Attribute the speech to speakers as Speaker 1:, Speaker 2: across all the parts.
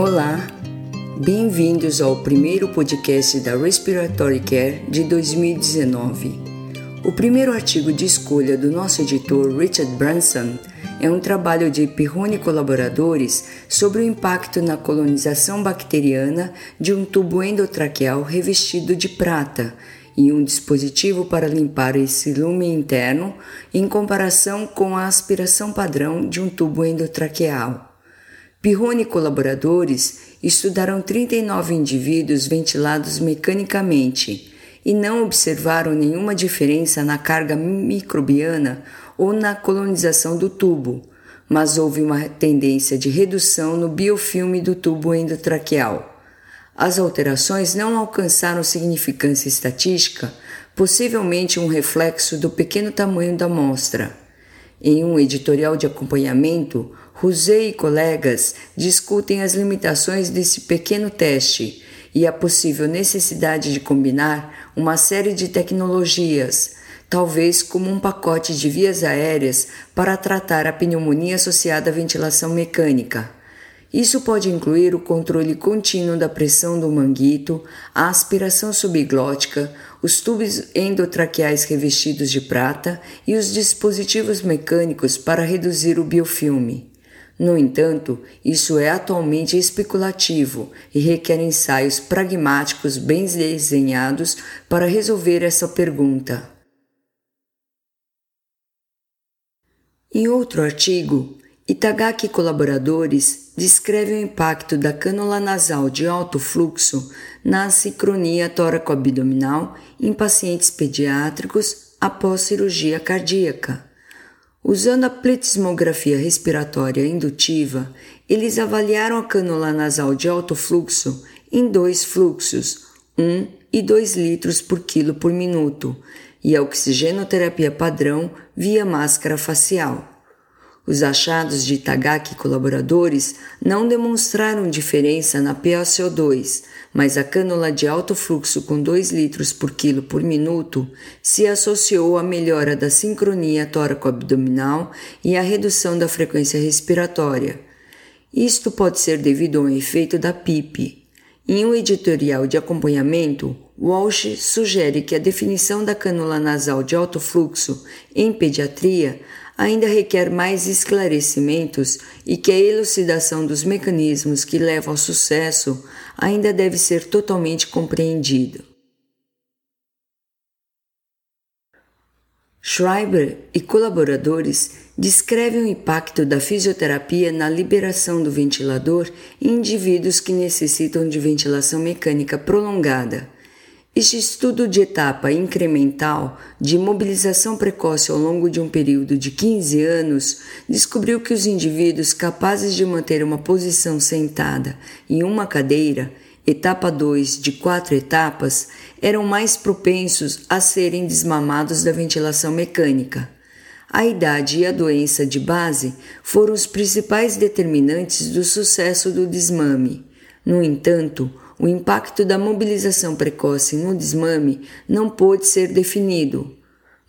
Speaker 1: Olá, bem-vindos ao primeiro podcast da Respiratory Care de 2019. O primeiro artigo de escolha do nosso editor Richard Branson é um trabalho de Pirrone colaboradores sobre o impacto na colonização bacteriana de um tubo endotraqueal revestido de prata e um dispositivo para limpar esse lume interno em comparação com a aspiração padrão de um tubo endotraqueal. Pirrone e colaboradores estudaram 39 indivíduos ventilados mecanicamente e não observaram nenhuma diferença na carga microbiana ou na colonização do tubo, mas houve uma tendência de redução no biofilme do tubo endotraqueal. As alterações não alcançaram significância estatística, possivelmente um reflexo do pequeno tamanho da amostra. Em um editorial de acompanhamento, Rosé e colegas discutem as limitações desse pequeno teste e a possível necessidade de combinar uma série de tecnologias, talvez como um pacote de vias aéreas para tratar a pneumonia associada à ventilação mecânica. Isso pode incluir o controle contínuo da pressão do manguito, a aspiração subglótica, os tubos endotraqueais revestidos de prata e os dispositivos mecânicos para reduzir o biofilme. No entanto, isso é atualmente especulativo e requer ensaios pragmáticos bem desenhados para resolver essa pergunta. Em outro artigo, Itagaki colaboradores descrevem o impacto da cânula nasal de alto fluxo na sincronia tóraco-abdominal em pacientes pediátricos após cirurgia cardíaca. Usando a pletismografia respiratória indutiva, eles avaliaram a cânula nasal de alto fluxo em dois fluxos, 1 e 2 litros por quilo por minuto, e a oxigenoterapia padrão via máscara facial. Os achados de Itagaki e colaboradores não demonstraram diferença na PaCO2, mas a cânula de alto fluxo com 2 litros por quilo por minuto se associou à melhora da sincronia tóraco-abdominal e à redução da frequência respiratória. Isto pode ser devido ao efeito da PIP. Em um editorial de acompanhamento, Walsh sugere que a definição da cânula nasal de alto fluxo em pediatria ainda requer mais esclarecimentos e que a elucidação dos mecanismos que levam ao sucesso ainda deve ser totalmente compreendida. Schreiber e colaboradores descrevem o impacto da fisioterapia na liberação do ventilador em indivíduos que necessitam de ventilação mecânica prolongada este estudo de etapa incremental de mobilização precoce ao longo de um período de 15 anos descobriu que os indivíduos capazes de manter uma posição sentada em uma cadeira, etapa 2 de quatro etapas, eram mais propensos a serem desmamados da ventilação mecânica. A idade e a doença de base foram os principais determinantes do sucesso do desmame. No entanto, o impacto da mobilização precoce no desmame não pôde ser definido.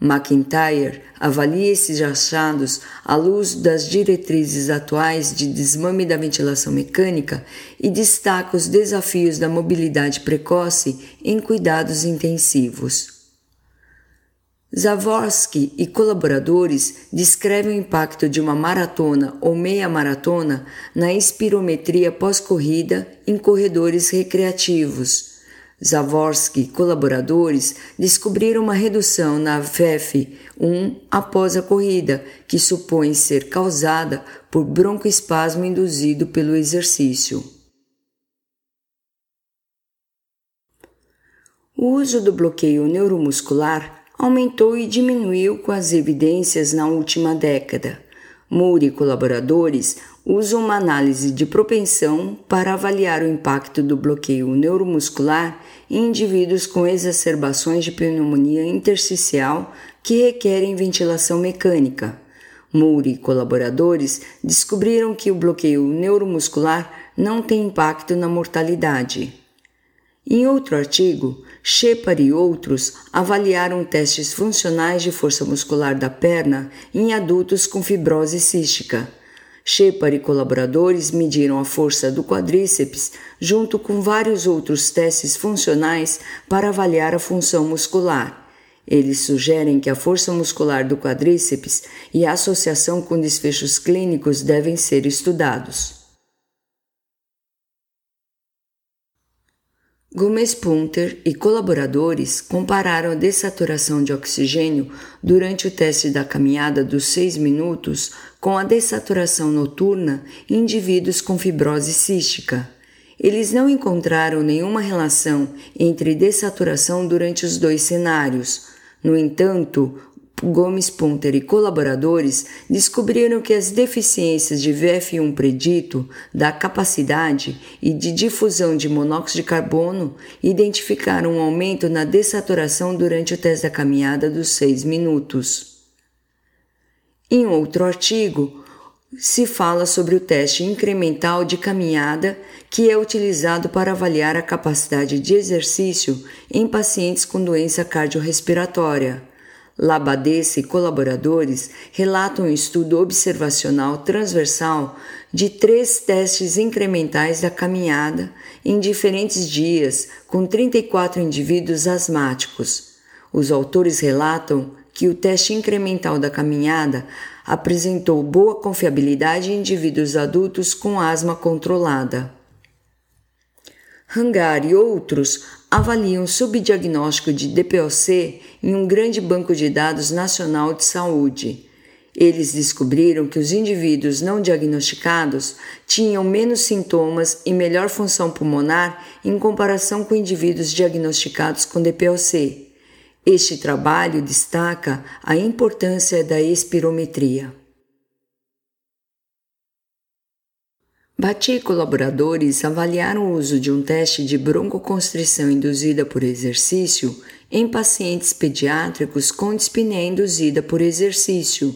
Speaker 1: McIntyre avalia esses achados à luz das diretrizes atuais de desmame da ventilação mecânica e destaca os desafios da mobilidade precoce em cuidados intensivos. Zavorsky e colaboradores descrevem o impacto de uma maratona ou meia maratona na espirometria pós-corrida em corredores recreativos. Zavorsky e colaboradores descobriram uma redução na FEF1 após a corrida, que supõe ser causada por broncoespasmo induzido pelo exercício. O uso do bloqueio neuromuscular aumentou e diminuiu com as evidências na última década. Moore e colaboradores usam uma análise de propensão para avaliar o impacto do bloqueio neuromuscular em indivíduos com exacerbações de pneumonia intersticial que requerem ventilação mecânica. Moore e colaboradores descobriram que o bloqueio neuromuscular não tem impacto na mortalidade. Em outro artigo, Shepard e outros avaliaram testes funcionais de força muscular da perna em adultos com fibrose cística. Shepard e colaboradores mediram a força do quadríceps junto com vários outros testes funcionais para avaliar a função muscular. Eles sugerem que a força muscular do quadríceps e a associação com desfechos clínicos devem ser estudados. Gomes Punter e colaboradores compararam a dessaturação de oxigênio durante o teste da caminhada dos 6 minutos com a dessaturação noturna em indivíduos com fibrose cística. Eles não encontraram nenhuma relação entre dessaturação durante os dois cenários. No entanto, Gomes Punter e colaboradores descobriram que as deficiências de VF1 predito da capacidade e de difusão de monóxido de carbono identificaram um aumento na dessaturação durante o teste da caminhada dos 6 minutos. Em outro artigo, se fala sobre o teste incremental de caminhada que é utilizado para avaliar a capacidade de exercício em pacientes com doença cardiorrespiratória. Labadesse e colaboradores relatam um estudo observacional transversal de três testes incrementais da caminhada em diferentes dias com 34 indivíduos asmáticos. Os autores relatam que o teste incremental da caminhada apresentou boa confiabilidade em indivíduos adultos com asma controlada. Hangar e outros avaliam subdiagnóstico de DPOC em um grande banco de dados nacional de saúde. Eles descobriram que os indivíduos não diagnosticados tinham menos sintomas e melhor função pulmonar em comparação com indivíduos diagnosticados com DPOC. Este trabalho destaca a importância da espirometria. Bati e colaboradores avaliaram o uso de um teste de broncoconstrição induzida por exercício em pacientes pediátricos com dispneia induzida por exercício.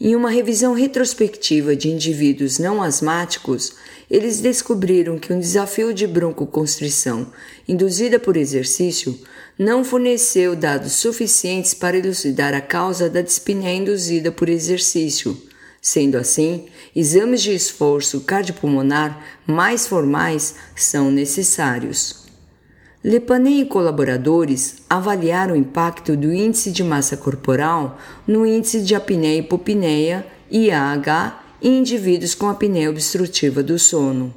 Speaker 1: Em uma revisão retrospectiva de indivíduos não asmáticos, eles descobriram que um desafio de broncoconstrição induzida por exercício não forneceu dados suficientes para elucidar a causa da dispneia induzida por exercício Sendo assim, exames de esforço cardiopulmonar mais formais são necessários. Lepanet e colaboradores avaliaram o impacto do índice de massa corporal no índice de apneia e hipopneia IAH em indivíduos com apneia obstrutiva do sono.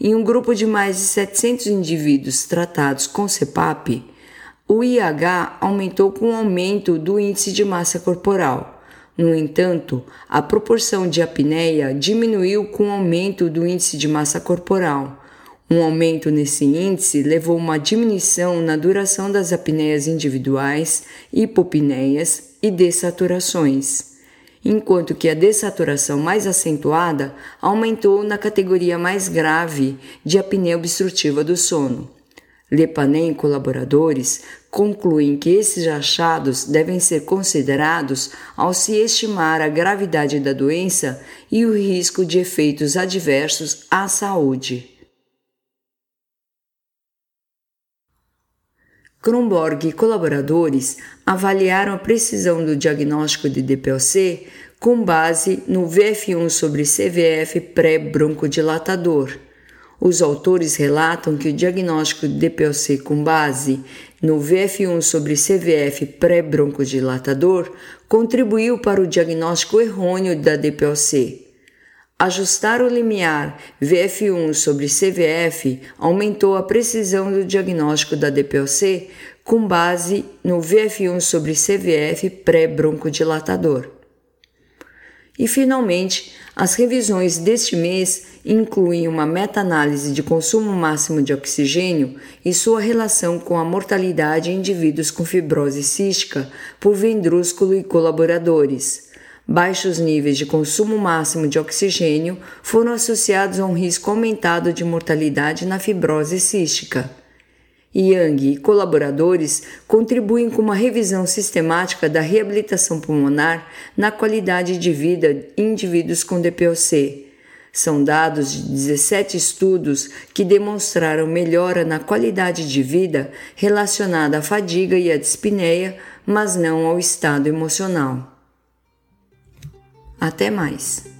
Speaker 1: Em um grupo de mais de 700 indivíduos tratados com CPAP, o IH aumentou com o aumento do índice de massa corporal no entanto, a proporção de apneia diminuiu com o aumento do índice de massa corporal. Um aumento nesse índice levou a uma diminuição na duração das apneias individuais, hipopneias e dessaturações, enquanto que a dessaturação mais acentuada aumentou na categoria mais grave de apneia obstrutiva do sono. Lepanem e colaboradores concluem que esses achados devem ser considerados ao se estimar a gravidade da doença e o risco de efeitos adversos à saúde. Kronborg e colaboradores avaliaram a precisão do diagnóstico de DPOC com base no VF1 sobre CVF pré-broncodilatador os autores relatam que o diagnóstico de DPOC com base no VF1 sobre CVF pré-broncodilatador contribuiu para o diagnóstico errôneo da DPOC. Ajustar o limiar VF1 sobre CVF aumentou a precisão do diagnóstico da DPOC com base no VF1 sobre CVF pré-broncodilatador. E, finalmente, as revisões deste mês incluem uma meta-análise de consumo máximo de oxigênio e sua relação com a mortalidade em indivíduos com fibrose cística por vendrúsculo e colaboradores. Baixos níveis de consumo máximo de oxigênio foram associados a um risco aumentado de mortalidade na fibrose cística. Yang e colaboradores contribuem com uma revisão sistemática da reabilitação pulmonar na qualidade de vida em indivíduos com DPOC. São dados de 17 estudos que demonstraram melhora na qualidade de vida relacionada à fadiga e à dispneia, mas não ao estado emocional. Até mais!